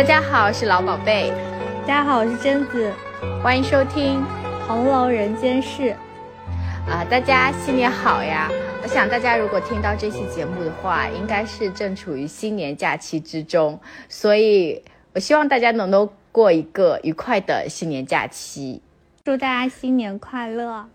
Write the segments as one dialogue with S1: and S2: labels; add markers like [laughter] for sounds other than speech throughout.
S1: 大家好，我是老宝贝。
S2: 大家好，我是贞子。
S1: 欢迎收听《
S2: 红楼人间事》。
S1: 啊，大家新年好呀！我想大家如果听到这期节目的话，应该是正处于新年假期之中，所以我希望大家能够过一个愉快的新年假期。
S2: 祝大家新年快乐！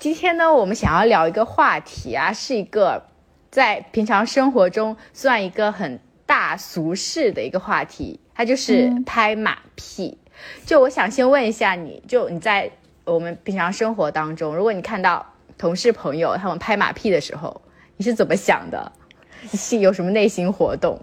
S1: 今天呢，我们想要聊一个话题啊，是一个在平常生活中算一个很大俗事的一个话题，它就是拍马屁。就我想先问一下你，就你在我们平常生活当中，如果你看到同事朋友他们拍马屁的时候，你是怎么想的？是有什么内心活动？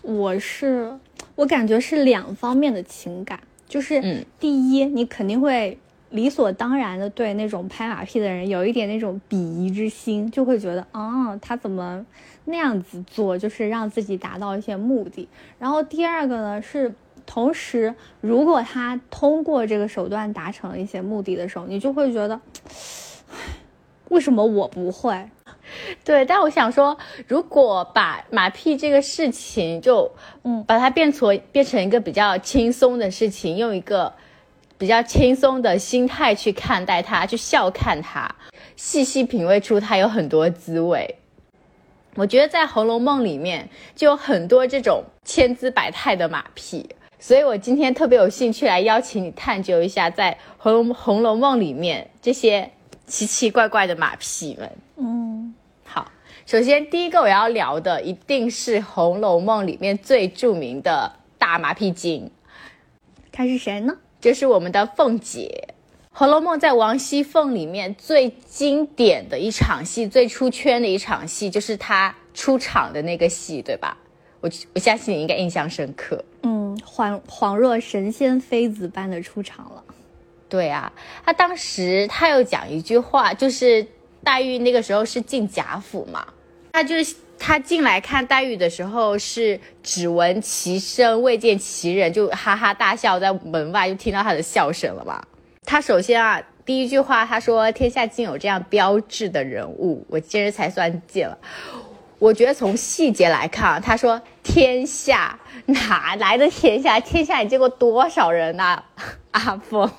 S2: 我是我感觉是两方面的情感，就是第一，你肯定会。理所当然的对那种拍马屁的人有一点那种鄙夷之心，就会觉得啊，他怎么那样子做，就是让自己达到一些目的。然后第二个呢是，同时如果他通过这个手段达成了一些目的的时候，你就会觉得，为什么我不会？[laughs]
S1: 对，但我想说，如果把马屁这个事情就嗯，把它变成变成一个比较轻松的事情，用一个。比较轻松的心态去看待它，去笑看它，细细品味出它有很多滋味。我觉得在《红楼梦》里面就有很多这种千姿百态的马屁，所以我今天特别有兴趣来邀请你探究一下在《红楼红楼梦》里面这些奇奇怪怪的马屁们。
S2: 嗯，
S1: 好，首先第一个我要聊的一定是《红楼梦》里面最著名的大马屁精，
S2: 他是谁呢？
S1: 就是我们的凤姐，《红楼梦》在王熙凤里面最经典的一场戏，最出圈的一场戏，就是她出场的那个戏，对吧？我我相信你应该印象深刻。
S2: 嗯，恍恍若神仙妃子般的出场了。
S1: 对啊，她当时她有讲一句话，就是黛玉那个时候是进贾府嘛，她就是。他进来看黛玉的时候是只闻其声未见其人，就哈哈大笑，在门外就听到他的笑声了嘛。他首先啊，第一句话他说：“天下竟有这样标致的人物，我今日才算见了。”我觉得从细节来看，他说“天下哪来的天下？天下你见过多少人呐，[laughs] 阿凤？”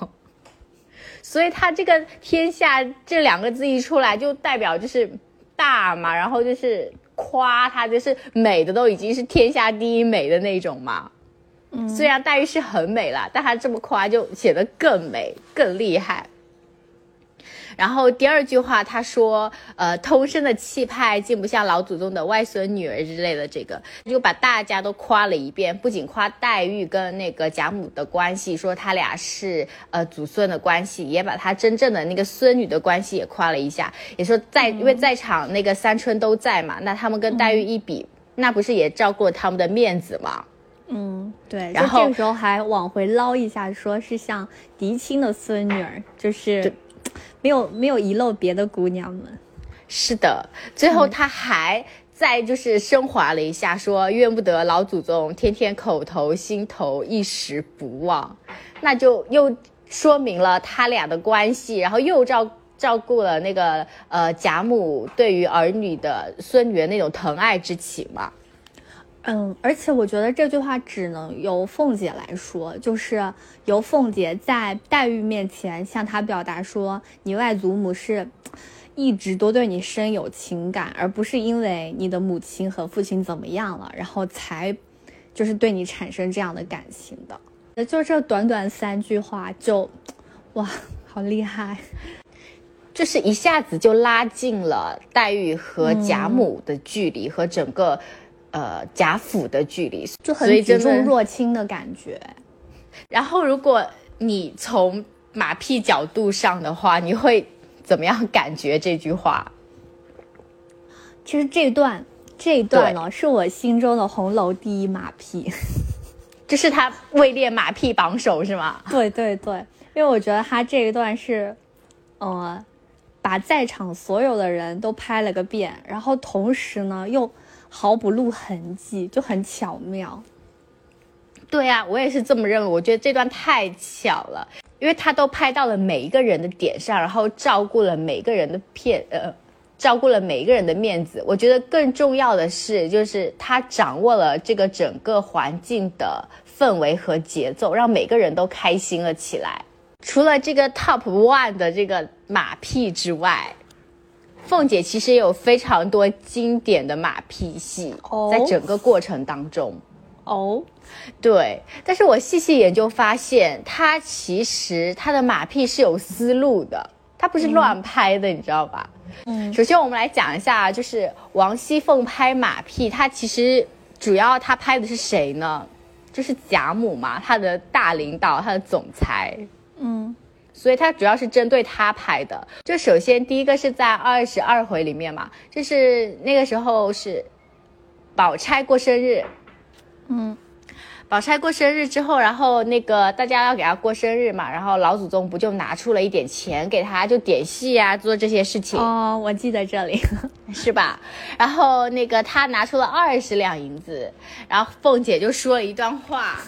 S1: 所以他这个“天下”这两个字一出来，就代表就是大嘛，然后就是。夸她就是美的都已经是天下第一美的那种嘛，嗯，虽然黛玉是很美了，但她这么夸就显得更美更厉害。然后第二句话，他说：“呃，通身的气派，竟不像老祖宗的外孙女儿之类的。”这个就把大家都夸了一遍，不仅夸黛玉跟那个贾母的关系，说他俩是呃祖孙的关系，也把他真正的那个孙女的关系也夸了一下，也说在因为在场那个三春都在嘛，那他们跟黛玉一比，那不是也照顾了他们的面子吗？
S2: 嗯，对。然后这个时候还往回捞一下，说是像嫡亲的孙女儿，就是。没有没有遗漏别的姑娘们，
S1: 是的，最后他还在就是升华了一下，说怨不得老祖宗天天口头心头一时不忘，那就又说明了他俩的关系，然后又照照顾了那个呃贾母对于儿女的孙女的那种疼爱之情嘛。
S2: 嗯，而且我觉得这句话只能由凤姐来说，就是由凤姐在黛玉面前向她表达说，你外祖母是一直都对你深有情感，而不是因为你的母亲和父亲怎么样了，然后才就是对你产生这样的感情的。就这短短三句话，就哇，好厉害，
S1: 就是一下子就拉近了黛玉和贾母的距离和整个。呃，贾府的距离
S2: 就很举重若轻的感觉。
S1: 然后，如果你从马屁角度上的话，你会怎么样感觉这句话？
S2: 其实这段这一段呢，是我心中的红楼第一马屁，[laughs]
S1: 就是他位列马屁榜首是吗？
S2: 对对对，因为我觉得他这一段是，呃，把在场所有的人都拍了个遍，然后同时呢又。毫不露痕迹，就很巧妙。
S1: 对啊，我也是这么认为。我觉得这段太巧了，因为他都拍到了每一个人的点上，然后照顾了每个人的片，呃，照顾了每一个人的面子。我觉得更重要的是，就是他掌握了这个整个环境的氛围和节奏，让每个人都开心了起来。除了这个 top one 的这个马屁之外，凤姐其实也有非常多经典的马屁戏，在整个过程当中。
S2: 哦，
S1: 对，但是我细细研究发现，她其实她的马屁是有思路的，她不是乱拍的，你知道吧？嗯，首先我们来讲一下，就是王熙凤拍马屁，她其实主要她拍的是谁呢？就是贾母嘛，她的大领导，她的总裁。
S2: 嗯，
S1: 所以它主要是针对他拍的。就首先第一个是在二十二回里面嘛，就是那个时候是宝钗过生日。
S2: 嗯，
S1: 宝钗过生日之后，然后那个大家要给她过生日嘛，然后老祖宗不就拿出了一点钱给她，就点戏啊，做这些事情。
S2: 哦，我记得这里 [laughs]
S1: 是吧？然后那个他拿出了二十两银子，然后凤姐就说了一段话，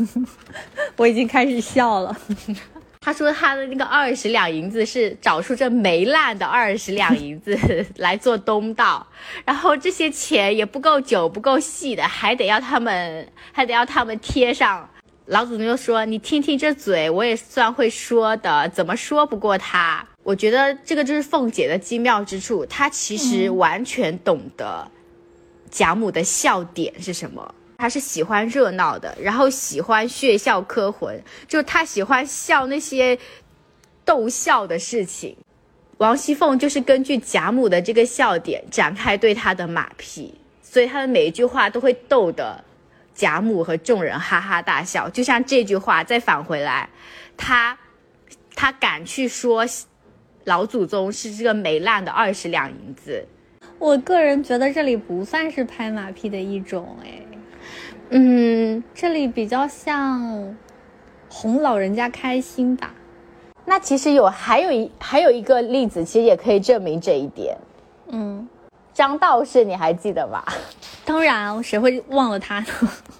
S1: [laughs]
S2: 我已经开始笑了。[laughs]
S1: 他说他的那个二十两银子是找出这没烂的二十两银子 [laughs] 来做东道，然后这些钱也不够久不够细的，还得要他们还得要他们贴上。老祖宗就说：“你听听这嘴，我也算会说的，怎么说不过他？我觉得这个就是凤姐的精妙之处，她其实完全懂得贾母的笑点是什么。”他是喜欢热闹的，然后喜欢血笑磕魂，就他喜欢笑那些逗笑的事情。王熙凤就是根据贾母的这个笑点展开对他的马屁，所以他的每一句话都会逗得贾母和众人哈哈大笑。就像这句话，再返回来，他他敢去说老祖宗是这个没烂的二十两银子。
S2: 我个人觉得这里不算是拍马屁的一种，哎。
S1: 嗯，
S2: 这里比较像哄老人家开心吧。
S1: 那其实有还有一还有一个例子，其实也可以证明这一点。
S2: 嗯，
S1: 张道士你还记得吧？[laughs]
S2: 当然，谁会忘了他呢？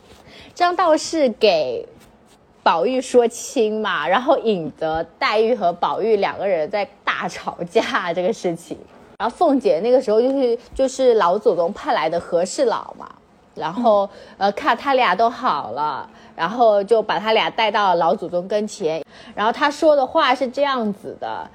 S2: [laughs]
S1: 张道士给宝玉说亲嘛，然后引得黛玉和宝玉两个人在大吵架这个事情。然后凤姐那个时候就是就是老祖宗派来的和事佬嘛。然后，呃，看他俩都好了，然后就把他俩带到老祖宗跟前，然后他说的话是这样子的。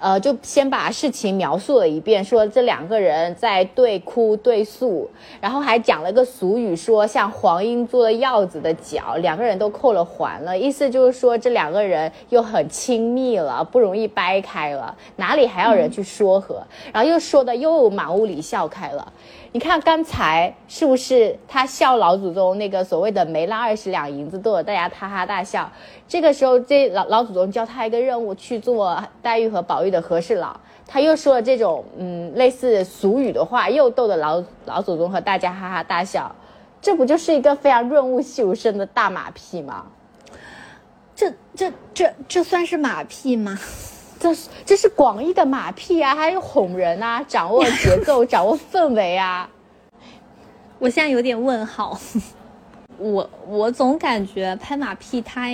S1: 呃，就先把事情描述了一遍，说这两个人在对哭对诉，然后还讲了个俗语，说像黄莺做了鹞子的脚，两个人都扣了环了，意思就是说这两个人又很亲密了，不容易掰开了，哪里还要人去说和？然后又说的又满屋里笑开了。你看刚才是不是他笑老祖宗那个所谓的没了二十两银子，逗得大家哈哈大笑？这个时候，这老老祖宗教他一个任务，去做黛玉和宝玉的和事佬。他又说了这种嗯类似俗语的话，又逗得老老祖宗和大家哈哈大笑。这不就是一个非常润物细无声的大马屁吗？
S2: 这这这这算是马屁吗？
S1: 这是这是广义的马屁啊，还有哄人啊，掌握节奏，掌握氛围啊。[laughs]
S2: 我现在有点问号。[laughs] 我我总感觉拍马屁，它。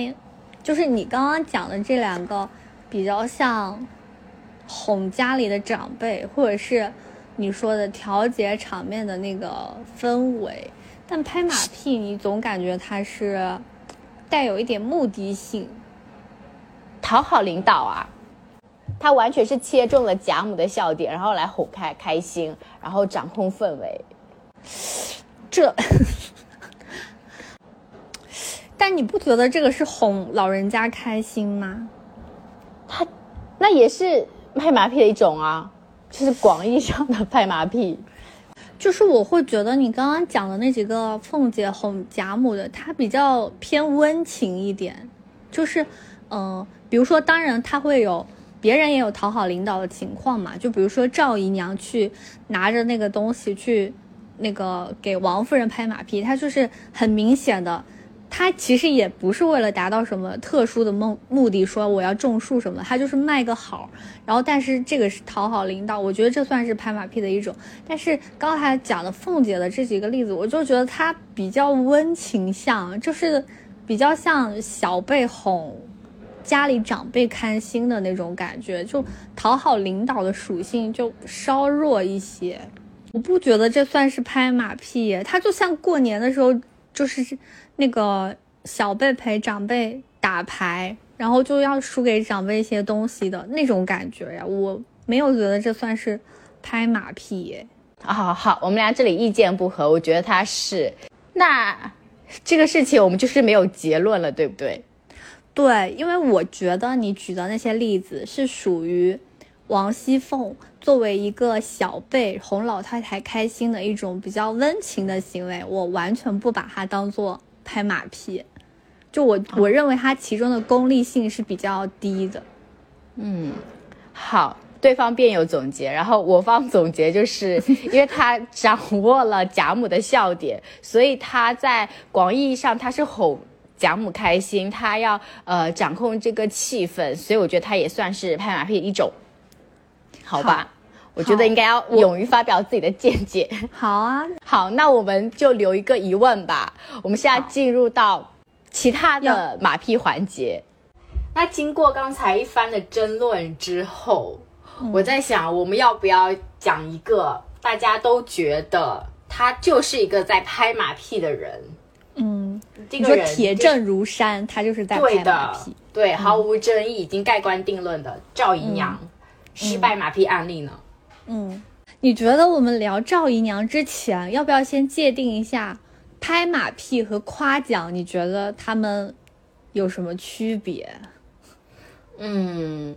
S2: 就是你刚刚讲的这两个，比较像哄家里的长辈，或者是你说的调节场面的那个氛围。但拍马屁，你总感觉它是带有一点目的性，
S1: 讨好领导啊。他完全是切中了贾母的笑点，然后来哄开开心，然后掌控氛围。
S2: 这。[laughs] 但你不觉得这个是哄老人家开心吗？
S1: 他，那也是拍马屁的一种啊，就是广义上的拍马屁。
S2: 就是我会觉得你刚刚讲的那几个凤姐哄贾母的，她比较偏温情一点。就是，嗯，比如说，当然她会有别人也有讨好领导的情况嘛。就比如说赵姨娘去拿着那个东西去那个给王夫人拍马屁，她就是很明显的。她其实也不是为了达到什么特殊的目目的，说我要种树什么，她就是卖个好。然后，但是这个是讨好领导，我觉得这算是拍马屁的一种。但是刚才讲的凤姐的这几个例子，我就觉得她比较温情向，就是比较像小辈哄家里长辈开心的那种感觉，就讨好领导的属性就稍弱一些。我不觉得这算是拍马屁，他就像过年的时候，就是。那个小辈陪长辈打牌，然后就要输给长辈一些东西的那种感觉呀，我没有觉得这算是拍马屁耶。
S1: 好好，我们俩这里意见不合，我觉得他是。那这个事情我们就是没有结论了，对不对？
S2: 对，因为我觉得你举的那些例子是属于王熙凤作为一个小辈哄老太太开心的一种比较温情的行为，我完全不把它当做拍马屁。就我我认为它其中的功利性是比较低的。
S1: 嗯，好。对方辩友总结，然后我方总结，就是因为他掌握了贾母的笑点，所以他在广义上他是哄贾母开心，他要呃掌控这个气氛，所以我觉得他也算是拍马屁一种，好吧？我觉得应该要勇于发表自己的见解。
S2: 好啊，
S1: 好，那我们就留一个疑问吧。我们现在进入到其他的马屁环节。那经过刚才一番的争论之后。我在想，我们要不要讲一个大家都觉得他就是一个在拍马屁的人？
S2: 嗯，这个人铁证如山，他就是在拍马屁，
S1: 对，毫无争议，已经盖棺定论的赵姨娘失败马屁案例呢？
S2: 嗯，你觉得我们聊赵姨娘之前，要不要先界定一下拍马屁和夸奖？你觉得他们有什么区别？
S1: 嗯。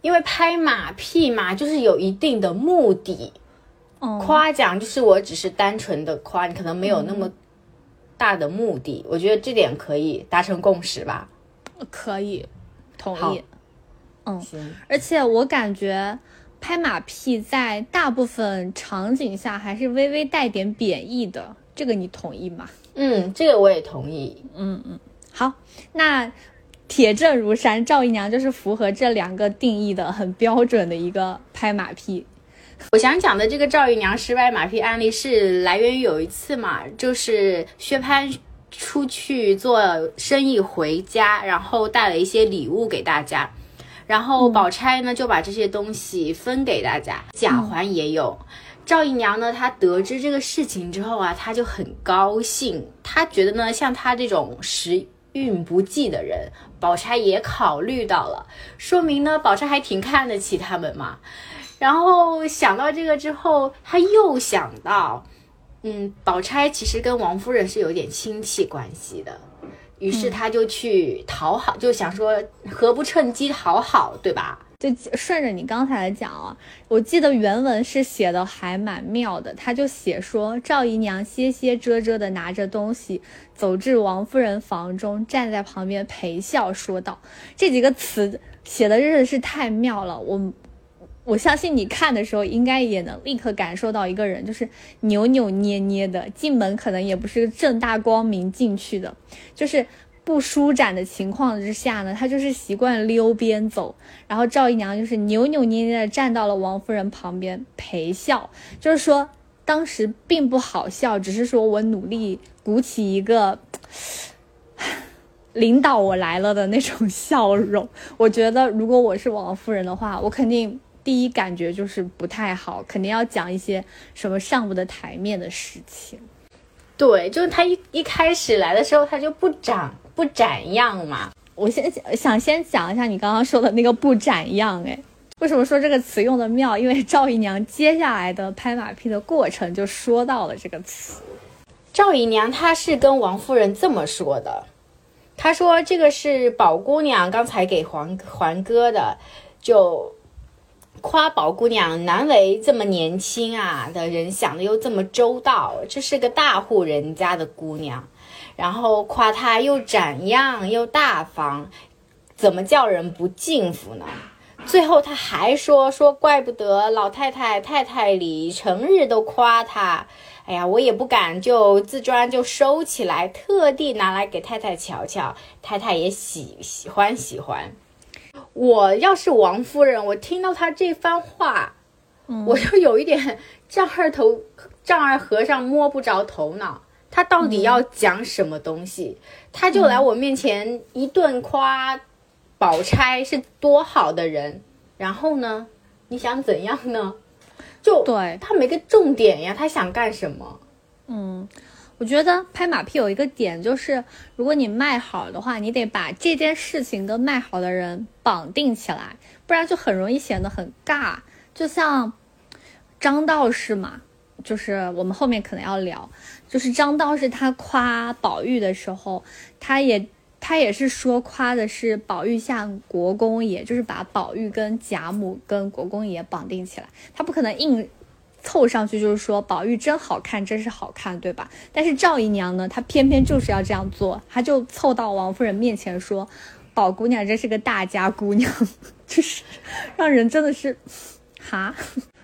S1: 因为拍马屁嘛，就是有一定的目的，嗯夸奖就是我只是单纯的夸，你可能没有那么大的目的。我觉得这点可以达成共识吧？
S2: 可以，同意。嗯，行。而且我感觉拍马屁在大部分场景下还是微微带点贬义的，这个你同意吗？
S1: 嗯，这个我也同意。
S2: 嗯嗯，好，那。铁证如山，赵姨娘就是符合这两个定义的很标准的一个拍马屁。[laughs]
S1: 我想讲的这个赵姨娘失败马屁案例是来源于有一次嘛，就是薛蟠出去做生意回家，然后带了一些礼物给大家，然后宝钗呢就把这些东西分给大家，贾环也有。赵姨娘呢，她得知这个事情之后啊，她就很高兴，她觉得呢，像她这种时运不济的人。宝钗也考虑到了，说明呢，宝钗还挺看得起他们嘛。然后想到这个之后，他又想到，嗯，宝钗其实跟王夫人是有点亲戚关系的，于是他就去讨好，就想说，何不趁机讨好，对吧？
S2: 就顺着你刚才讲啊，我记得原文是写的还蛮妙的，他就写说赵姨娘歇歇遮遮的拿着东西走至王夫人房中，站在旁边陪笑说道：“这几个词写的真的是太妙了。”我我相信你看的时候应该也能立刻感受到一个人就是扭扭捏捏的，进门可能也不是正大光明进去的，就是。不舒展的情况之下呢，他就是习惯溜边走，然后赵姨娘就是扭扭捏捏的站到了王夫人旁边陪笑，就是说当时并不好笑，只是说我努力鼓起一个领导我来了的那种笑容。我觉得如果我是王夫人的话，我肯定第一感觉就是不太好，肯定要讲一些什么上不得台面的事情。
S1: 对，就是他一一开始来的时候，他就不展。不展样嘛？
S2: 我先想先讲一下你刚刚说的那个不展样。哎，为什么说这个词用的妙？因为赵姨娘接下来的拍马屁的过程就说到了这个词。
S1: 赵姨娘她是跟王夫人这么说的，她说这个是宝姑娘刚才给还还哥的，就夸宝姑娘难为这么年轻啊的人想的又这么周到，这是个大户人家的姑娘。然后夸她又展样又大方，怎么叫人不敬服呢？最后他还说说，怪不得老太太太太里成日都夸她。哎呀，我也不敢就自专就收起来，特地拿来给太太瞧瞧，太太也喜喜欢喜欢。我要是王夫人，我听到他这番话，我就有一点丈二头丈二和尚摸不着头脑。他到底要讲什么东西？他就来我面前一顿夸，宝钗是多好的人，然后呢，你想怎样呢？就
S2: 对
S1: 他没个重点呀，他想干什么？
S2: 嗯，我觉得拍马屁有一个点就是，如果你卖好的话，你得把这件事情跟卖好的人绑定起来，不然就很容易显得很尬。就像张道士嘛，就是我们后面可能要聊，就是张道士他夸宝玉的时候，他也他也是说夸的是宝玉像国公爷，就是把宝玉跟贾母跟国公爷绑定起来，他不可能硬。凑上去就是说宝玉真好看，真是好看，对吧？但是赵姨娘呢，她偏偏就是要这样做，她就凑到王夫人面前说：“宝姑娘真是个大家姑娘，[laughs] 就是让人真的是，哈，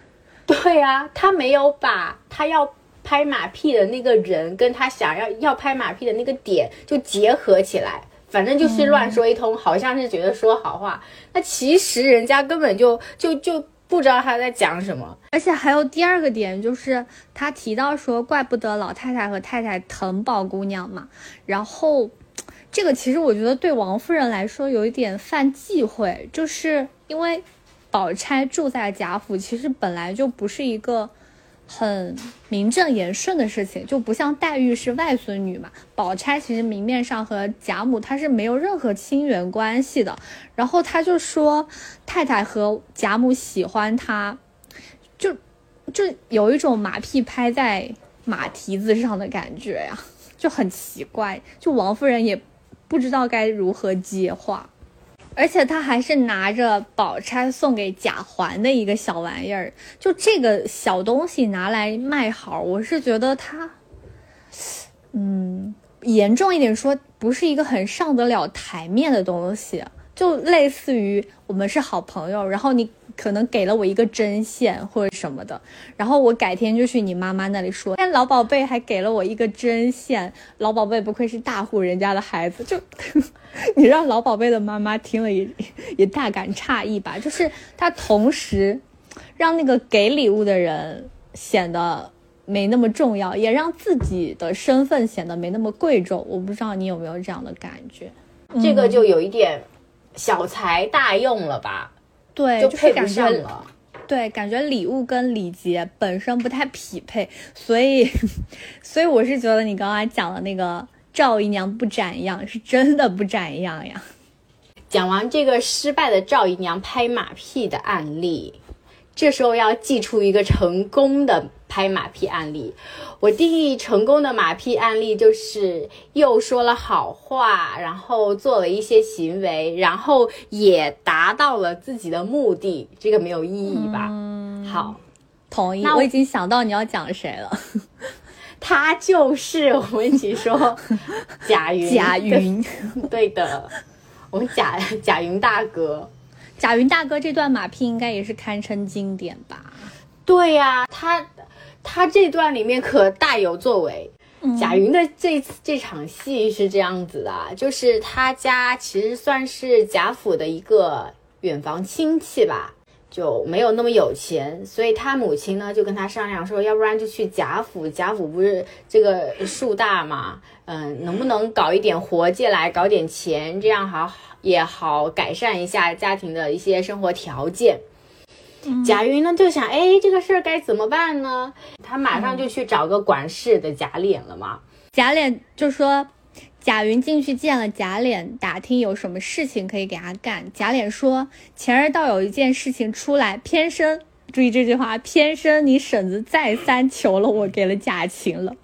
S2: [laughs]
S1: 对呀，她没有把她要拍马屁的那个人跟她想要要拍马屁的那个点就结合起来，反正就是乱说一通，好像是觉得说好话，那其实人家根本就就就。”不知道他在讲什么，
S2: 而且还有第二个点，就是他提到说，怪不得老太太和太太疼宝姑娘嘛。然后，这个其实我觉得对王夫人来说有一点犯忌讳，就是因为宝钗住在贾府，其实本来就不是一个。很名正言顺的事情，就不像黛玉是外孙女嘛。宝钗其实明面上和贾母她是没有任何亲缘关系的。然后她就说太太和贾母喜欢她，就就有一种马屁拍在马蹄子上的感觉呀，就很奇怪。就王夫人也不知道该如何接话。而且他还是拿着宝钗送给贾环的一个小玩意儿，就这个小东西拿来卖好，我是觉得他，嗯，严重一点说，不是一个很上得了台面的东西，就类似于我们是好朋友，然后你。可能给了我一个针线或者什么的，然后我改天就去你妈妈那里说，哎，老宝贝还给了我一个针线，老宝贝不愧是大户人家的孩子，[laughs] 就你让老宝贝的妈妈听了也也大感诧异吧，就是他同时让那个给礼物的人显得没那么重要，也让自己的身份显得没那么贵重，我不知道你有没有这样的感觉，
S1: 这个就有一点小财大用了吧。
S2: 对，
S1: 就
S2: 配不
S1: 上了。
S2: 对，感觉礼物跟礼节本身不太匹配，所以，所以我是觉得你刚才讲的那个赵姨娘不展样，是真的不展样呀。
S1: 讲完这个失败的赵姨娘拍马屁的案例。这时候要祭出一个成功的拍马屁案例。我定义成功的马屁案例就是又说了好话，然后做了一些行为，然后也达到了自己的目的。这个没有意义吧？好，
S2: 同意。我已经想到你要讲谁了，
S1: 他就是我们一起说 [laughs] 贾云。
S2: 贾云，[laughs]
S1: 对的，我们贾贾云大哥。
S2: 贾云大哥这段马屁应该也是堪称经典吧？
S1: 对呀，他他这段里面可大有作为。贾云的这次这场戏是这样子的，就是他家其实算是贾府的一个远房亲戚吧，就没有那么有钱，所以他母亲呢就跟他商量说，要不然就去贾府，贾府不是这个树大嘛，嗯，能不能搞一点活进来，搞点钱，这样好。也好，改善一下家庭的一些生活条件。贾云呢就想，哎，这个事儿该怎么办呢？他马上就去找个管事的贾琏了嘛。
S2: 贾琏就说，贾云进去见了贾琏，打听有什么事情可以给他干。贾琏说，前儿倒有一件事情出来，偏生，注意这句话，偏生你婶子再三求了我，给了贾琴了。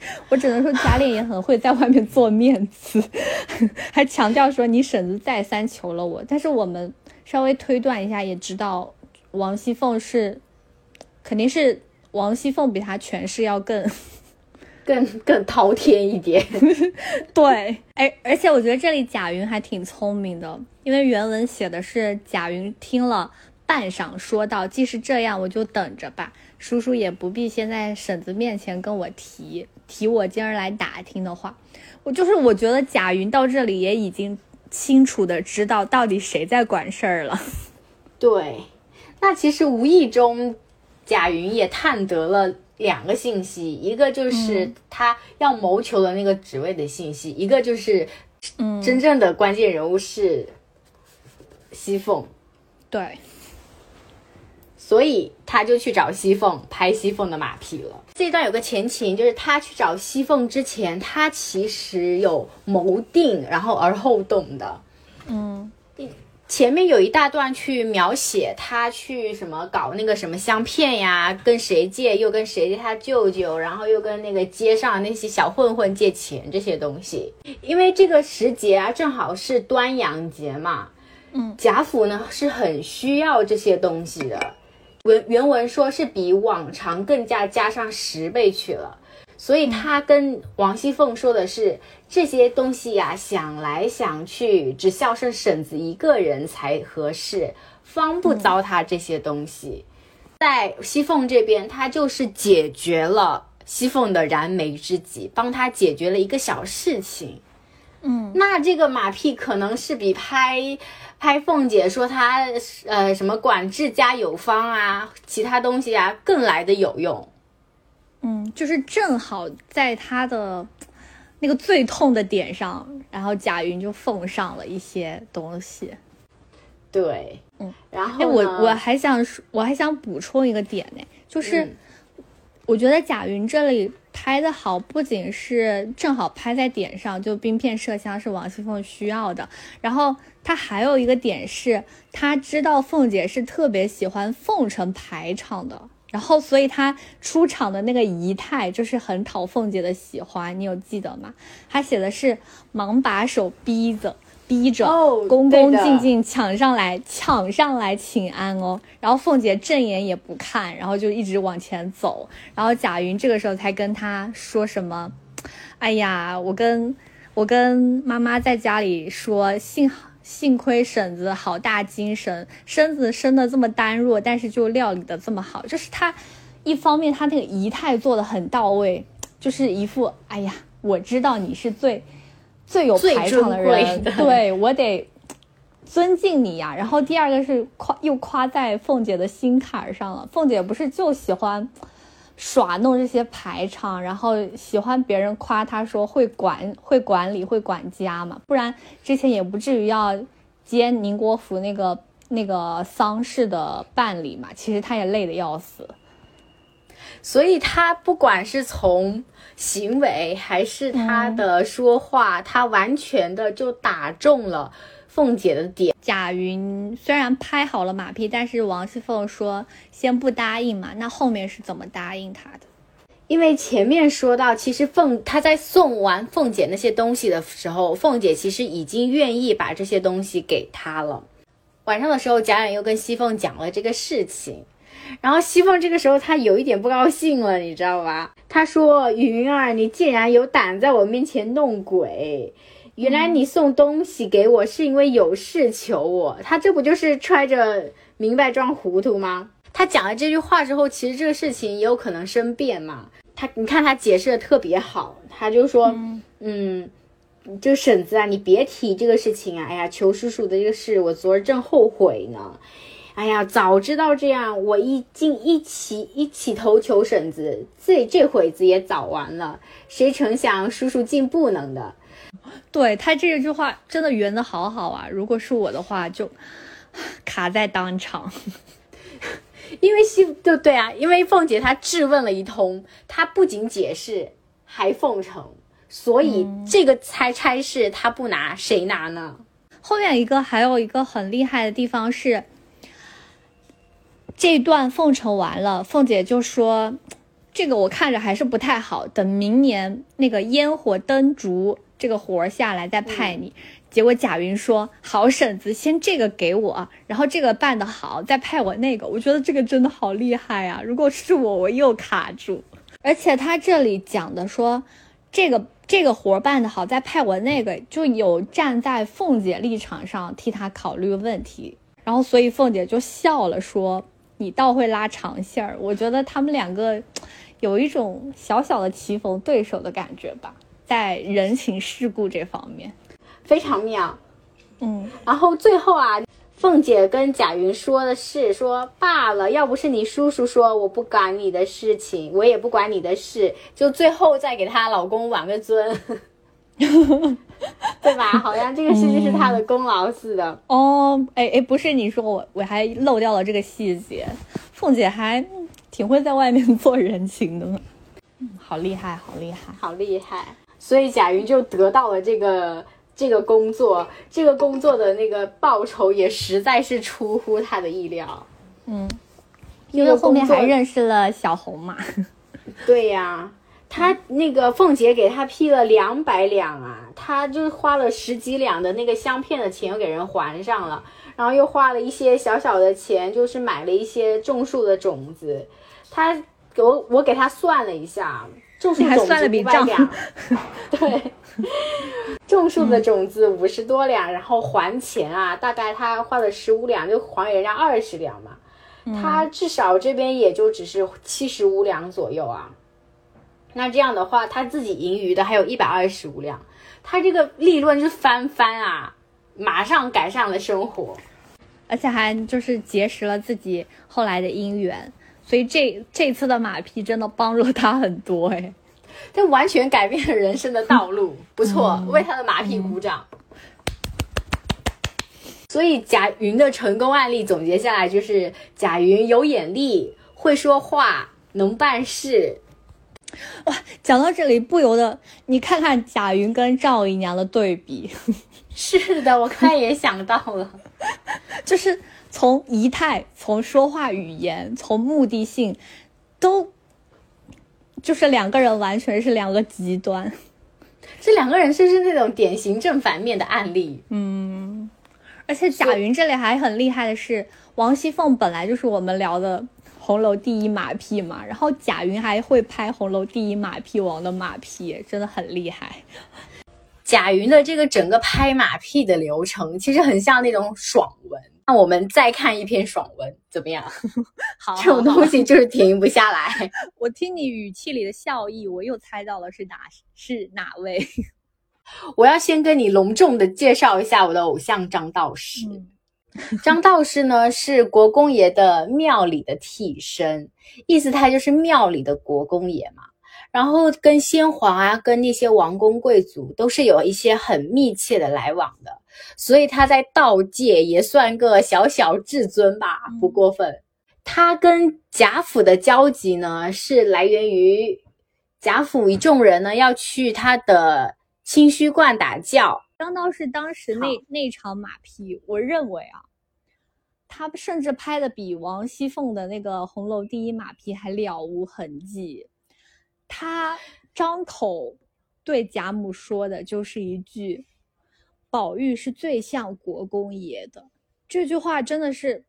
S2: [laughs] 我只能说贾琏也很会在外面做面子，[laughs] 还强调说你婶子再三求了我。但是我们稍微推断一下，也知道王熙凤是，肯定是王熙凤比他权势要更、[laughs]
S1: 更、更滔天一点。
S2: 对，哎，而且我觉得这里贾云还挺聪明的，因为原文写的是贾云听了半晌，说道：“既是这样，我就等着吧。叔叔也不必先在婶子面前跟我提。”提我今儿来打听的话，我就是我觉得贾云到这里也已经清楚的知道到底谁在管事儿了。[laughs]
S1: 对，那其实无意中贾云也探得了两个信息，一个就是他要谋求的那个职位的信息，一个就是真正的关键人物是西凤。
S2: 对。
S1: 所以他就去找西凤拍西凤的马屁了。这段有个前情，就是他去找西凤之前，他其实有谋定，然后而后动的。
S2: 嗯，
S1: 前面有一大段去描写他去什么搞那个什么香片呀，跟谁借，又跟谁借他舅舅，然后又跟那个街上那些小混混借钱这些东西。因为这个时节啊，正好是端阳节嘛。
S2: 嗯，
S1: 贾府呢是很需要这些东西的。原原文说是比往常更加加上十倍去了，所以他跟王熙凤说的是这些东西呀，想来想去，只孝顺婶子一个人才合适，方不糟蹋这些东西。在熙凤这边，他就是解决了熙凤的燃眉之急，帮他解决了一个小事情。
S2: 嗯，
S1: 那这个马屁可能是比拍拍凤姐说她呃什么管治家有方啊，其他东西啊更来的有用。
S2: 嗯，就是正好在她的那个最痛的点上，然后贾云就奉上了一些东西。
S1: 对，
S2: 嗯，
S1: 然后
S2: 哎，我我还想说，我还想补充一个点呢，就是我觉得贾云这里。拍的好，不仅是正好拍在点上，就冰片麝香是王熙凤需要的。然后他还有一个点是，他知道凤姐是特别喜欢奉承排场的，然后所以他出场的那个仪态就是很讨凤姐的喜欢。你有记得吗？他写的是忙把手逼着。逼着恭恭敬敬抢上来，抢上来请安哦。然后凤姐正眼也不看，然后就一直往前走。然后贾云这个时候才跟他说什么：“哎呀，我跟我跟妈妈在家里说，幸好幸亏婶子好大精神，身子生的这么单弱，但是就料理的这么好。就是他一方面他那个仪态做的很到位，就是一副哎呀，我知道你是最。”最有排场的人，对我得尊敬你呀。然后第二个是夸，又夸在凤姐的心坎上了。凤姐不是就喜欢耍弄这些排场，然后喜欢别人夸她说会管、会管理、会管家嘛？不然之前也不至于要接宁国府那个那个丧事的办理嘛。其实她也累得要死，
S1: 所以他不管是从。行为还是他的说话，他完全的就打中了凤姐的点。
S2: 贾云虽然拍好了马屁，但是王熙凤说先不答应嘛。那后面是怎么答应他的？
S1: 因为前面说到，其实凤她在送完凤姐那些东西的时候，凤姐其实已经愿意把这些东西给他了。晚上的时候，贾琏又跟熙凤讲了这个事情。然后西凤这个时候他有一点不高兴了，你知道吧？他说：“云儿，你竟然有胆在我面前弄鬼！原来你送东西给我是因为有事求我。”他这不就是揣着明白装糊涂吗？他讲了这句话之后，其实这个事情也有可能生变嘛。他你看他解释的特别好，他就说：“嗯，就婶子啊，你别提这个事情啊！哎呀，求叔叔的这个事，我昨儿正后悔呢。”哎呀，早知道这样，我一进一起一起头求婶子，这这会子也早完了。谁成想叔叔进不能的。
S2: 对他这句话真的圆的好好啊！如果是我的话，就卡在当场。[laughs]
S1: 因为西就对啊，因为凤姐她质问了一通，她不仅解释还奉承，所以这个差差事她不拿谁拿呢？
S2: 后面一个还有一个很厉害的地方是。这段奉承完了，凤姐就说：“这个我看着还是不太好，等明年那个烟火灯烛这个活儿下来再派你。”结果贾云说：“好婶子，先这个给我，然后这个办得好再派我那个。”我觉得这个真的好厉害啊！如果是我，我又卡住。而且他这里讲的说，这个这个活儿办得好再派我那个，就有站在凤姐立场上替他考虑问题。然后所以凤姐就笑了说。你倒会拉长线儿，我觉得他们两个有一种小小的棋逢对手的感觉吧，在人情世故这方面
S1: 非常妙。
S2: 嗯，
S1: 然后最后啊，凤姐跟贾云说的是说罢了，要不是你叔叔说我不管你的事情，我也不管你的事，就最后再给她老公挽个尊。[laughs] [laughs] 对吧？好像这个事情是他的功劳似的
S2: 哦。哎哎，不是，你说我我还漏掉了这个细节。凤姐还挺会在外面做人情的好厉害，好厉害，
S1: 好厉害。所以贾云就得到了这个这个工作，这个工作的那个报酬也实在是出乎他的意料。
S2: 嗯，因为后面还认识了小红嘛。[laughs]
S1: 对呀，他那个凤姐给他批了两百两啊，他就花了十几两的那个香片的钱又给人还上了，然后又花了一些小小的钱，就是买了一些种树的种子。他给我我给他算了一下。种树种子五百两，对，种树的种子五十多两，然后还钱啊，大概他花了十五两，就还给人家二十两嘛，他至少这边也就只是七十五两左右啊。那这样的话，他自己盈余的还有一百二十五两，他这个利润是翻番啊，马上改善了生活，
S2: 而且还就是结识了自己后来的姻缘。所以这这次的马屁真的帮助了他很多哎，[laughs]
S1: 他完全改变了人生的道路，不错，为他的马屁鼓掌。所以贾云的成功案例总结下来就是：贾云有眼力，会说话，能办事。
S2: 哇，讲到这里不由得你看看贾云跟赵姨娘的对比。[laughs]
S1: 是的，我刚才也想到了，[laughs]
S2: 就是。从仪态、从说话语言、从目的性，都就是两个人完全是两个极端。[laughs]
S1: 这两个人是是那种典型正反面的案例。
S2: 嗯，而且贾云这里还很厉害的是，王熙凤本来就是我们聊的红楼第一马屁嘛，然后贾云还会拍红楼第一马屁王的马屁，真的很厉害。
S1: 贾云的这个整个拍马屁的流程，其实很像那种爽文。那我们再看一篇爽文怎么样？[laughs]
S2: 好，
S1: 这种东西就是停不下来。[laughs]
S2: 我听你语气里的笑意，我又猜到了是哪是哪位。[laughs]
S1: 我要先跟你隆重的介绍一下我的偶像张道士。[laughs] 张道士呢是国公爷的庙里的替身，意思他就是庙里的国公爷嘛。然后跟先皇啊，跟那些王公贵族都是有一些很密切的来往的。所以他在道界也算个小小至尊吧，不过分。他跟贾府的交集呢，是来源于贾府一众人呢要去他的清虚观打醮。
S2: 张道士当时那那场马屁，我认为啊，他甚至拍的比王熙凤的那个红楼第一马屁还了无痕迹。他张口对贾母说的就是一句。宝玉是最像国公爷的这句话真的是，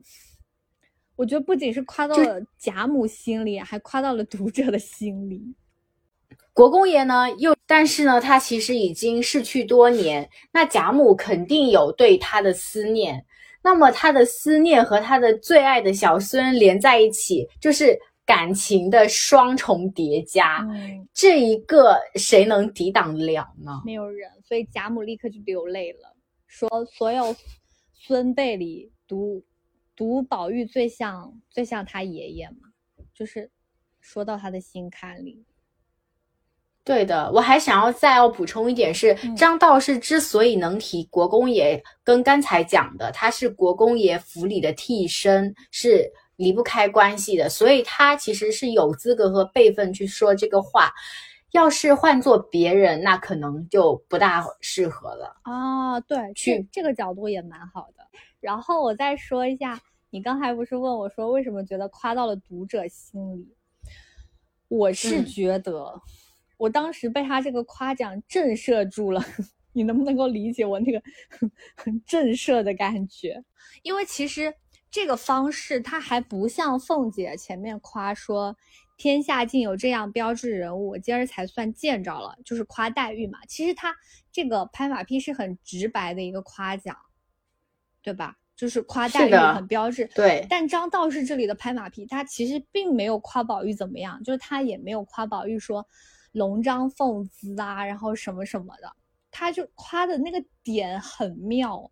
S2: 我觉得不仅是夸到了贾母心里，还夸到了读者的心里。
S1: 国公爷呢，又但是呢，他其实已经逝去多年，那贾母肯定有对他的思念，那么他的思念和他的最爱的小孙连在一起，就是感情的双重叠加，这一个谁能抵挡得了呢？
S2: 没有人。所以贾母立刻就流泪了，说所有孙辈里独独宝玉最像最像他爷爷嘛，就是说到他的心坎里。
S1: 对的，我还想要再要补充一点是，张道士之所以能提国公爷，跟刚才讲的他是国公爷府里的替身是离不开关系的，所以他其实是有资格和辈分去说这个话。要是换做别人，那可能就不大适合了
S2: 啊。对，去这个角度也蛮好的。然后我再说一下，你刚才不是问我说为什么觉得夸到了读者心里？我是觉得，我当时被他这个夸奖震慑住了。你能不能够理解我那个很震慑的感觉？因为其实这个方式，它还不像凤姐前面夸说。天下竟有这样标志人物，我今儿才算见着了。就是夸黛玉嘛，其实他这个拍马屁是很直白的一个夸奖，对吧？就是夸黛玉很标志。
S1: 对。
S2: 但张道士这里的拍马屁，他其实并没有夸宝玉怎么样，就是他也没有夸宝玉说龙章凤姿啊，然后什么什么的，他就夸的那个点很妙。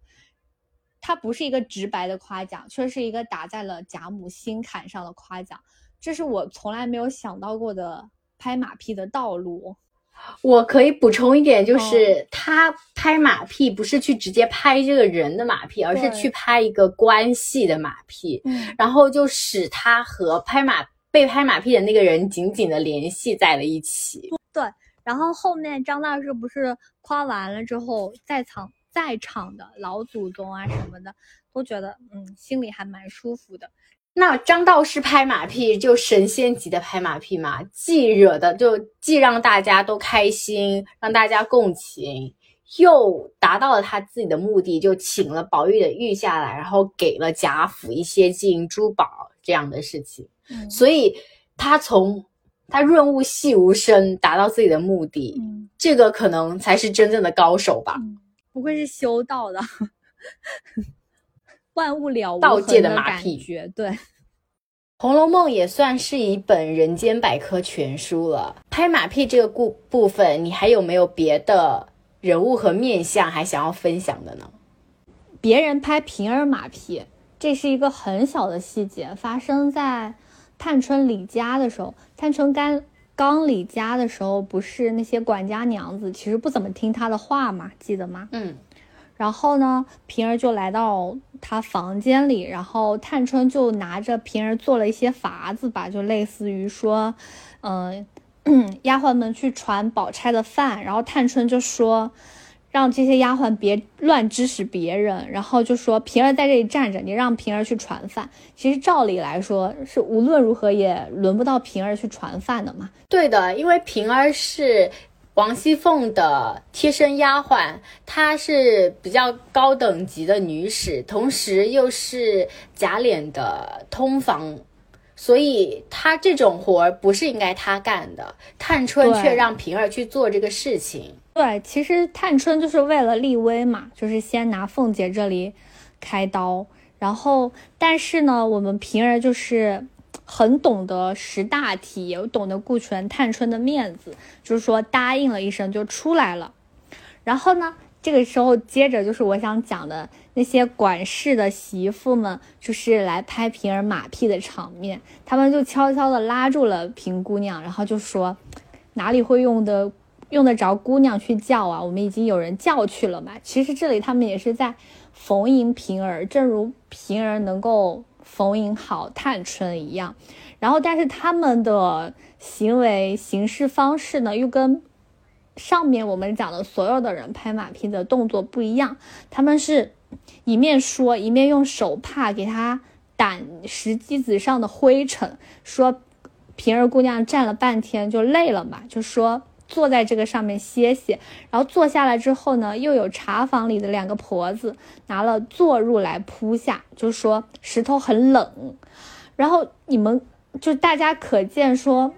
S2: 他不是一个直白的夸奖，却是一个打在了贾母心坎上的夸奖。这是我从来没有想到过的拍马屁的道路。
S1: 我可以补充一点，就是他拍马屁不是去直接拍这个人的马屁，而是去拍一个关系的马屁，然后就使他和拍马被拍马屁的那个人紧紧的联系在了一起。
S2: 对，然后后面张大师不是夸完了之后，在场在场的老祖宗啊什么的都觉得，嗯，心里还蛮舒服的。
S1: 那张道士拍马屁就神仙级的拍马屁嘛，既惹的就既让大家都开心，让大家共情，又达到了他自己的目的，就请了宝玉的玉下来，然后给了贾府一些金银珠宝这样的事情。所以他从他润物细无声达到自己的目的，这个可能才是真正的高手吧？
S2: 不愧是修道的。[laughs] 万物了
S1: 道界的马屁，
S2: 对，《
S1: 红楼梦》也算是一本人间百科全书了。拍马屁这个故部分，你还有没有别的人物和面相还想要分享的呢？
S2: 别人拍平儿马屁，这是一个很小的细节，发生在探春离家的时候。探春刚刚离家的时候，不是那些管家娘子其实不怎么听她的话嘛，记得吗？
S1: 嗯。
S2: 然后呢，平儿就来到她房间里，然后探春就拿着平儿做了一些法子吧，就类似于说，嗯，[clears throat] 丫鬟们去传宝钗的饭，然后探春就说，让这些丫鬟别乱指使别人，然后就说平儿在这里站着，你让平儿去传饭。其实照理来说，是无论如何也轮不到平儿去传饭的嘛。
S1: 对的，因为平儿是。王熙凤的贴身丫鬟，她是比较高等级的女使，同时又是贾琏的通房，所以她这种活儿不是应该她干的。探春却让平儿去做这个事情。
S2: 对，其实探春就是为了立威嘛，就是先拿凤姐这里开刀，然后但是呢，我们平儿就是。很懂得识大体，也懂得顾全探春的面子，就是说答应了一声就出来了。然后呢，这个时候接着就是我想讲的那些管事的媳妇们，就是来拍平儿马屁的场面，他们就悄悄地拉住了平姑娘，然后就说哪里会用的用得着姑娘去叫啊？我们已经有人叫去了嘛。其实这里他们也是在逢迎平儿，正如平儿能够。逢迎好探春一样，然后但是他们的行为行事方式呢，又跟上面我们讲的所有的人拍马屁的动作不一样。他们是一面说，一面用手帕给他掸石机子上的灰尘，说平儿姑娘站了半天就累了嘛，就说。坐在这个上面歇歇，然后坐下来之后呢，又有茶房里的两个婆子拿了坐褥来铺下，就说石头很冷。然后你们就大家可见说，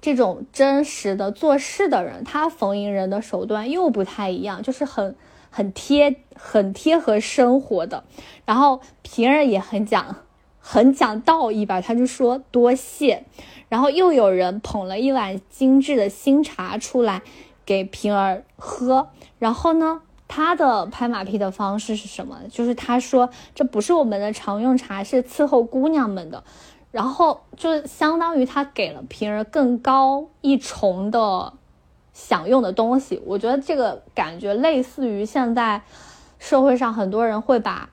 S2: 这种真实的做事的人，他逢迎人的手段又不太一样，就是很很贴很贴合生活的。然后平儿也很讲很讲道义吧，他就说多谢。然后又有人捧了一碗精致的新茶出来，给平儿喝。然后呢，他的拍马屁的方式是什么？就是他说这不是我们的常用茶，是伺候姑娘们的。然后就相当于他给了平儿更高一重的享用的东西。我觉得这个感觉类似于现在社会上很多人会把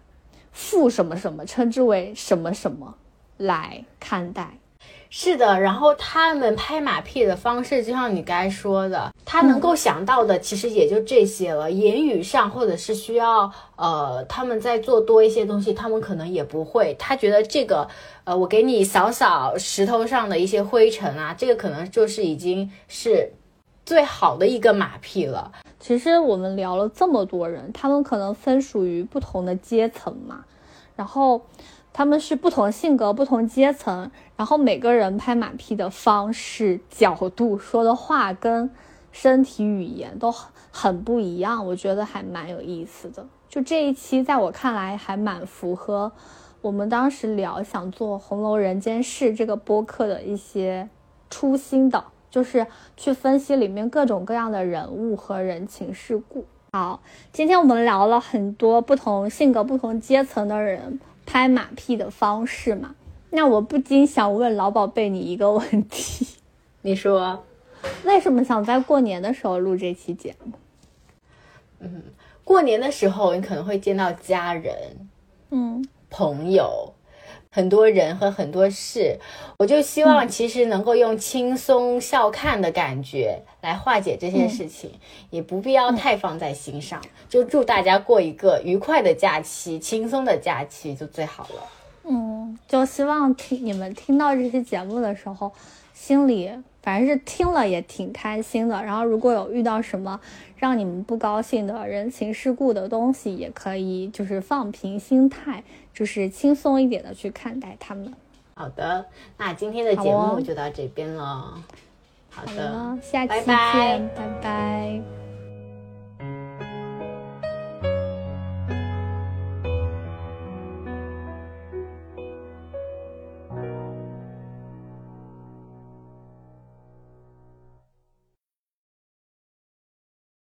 S2: 富什么什么称之为什么什么来看待。
S1: 是的，然后他们拍马屁的方式，就像你刚才说的，他能够想到的其实也就这些了。言语上，或者是需要呃，他们在做多一些东西，他们可能也不会。他觉得这个，呃，我给你扫扫石头上的一些灰尘啊，这个可能就是已经是最好的一个马屁了。
S2: 其实我们聊了这么多人，他们可能分属于不同的阶层嘛，然后。他们是不同性格、不同阶层，然后每个人拍马屁的方式、角度、说的话跟身体语言都很不一样，我觉得还蛮有意思的。就这一期，在我看来还蛮符合我们当时聊想做《红楼人间事》这个播客的一些初心的，就是去分析里面各种各样的人物和人情世故。好，今天我们聊了很多不同性格、不同阶层的人。拍马屁的方式嘛，那我不禁想问老宝贝你一个问题，[laughs]
S1: 你说，
S2: 为什么想在过年的时候录这期节目？
S1: 嗯，过年的时候你可能会见到家人，
S2: 嗯，
S1: 朋友。很多人和很多事，我就希望其实能够用轻松笑看的感觉来化解这些事情，也不必要太放在心上。就祝大家过一个愉快的假期，轻松的假期就最好了。
S2: 嗯，就希望听你们听到这期节目的时候，心里反正是听了也挺开心的。然后如果有遇到什么让你们不高兴的人情世故的东西，也可以就是放平心态。就是轻松一点的去看待他们。
S1: 好的，那今天的节目就到这边了。
S2: 好
S1: 的，
S2: 下期
S1: 见，
S2: 拜拜。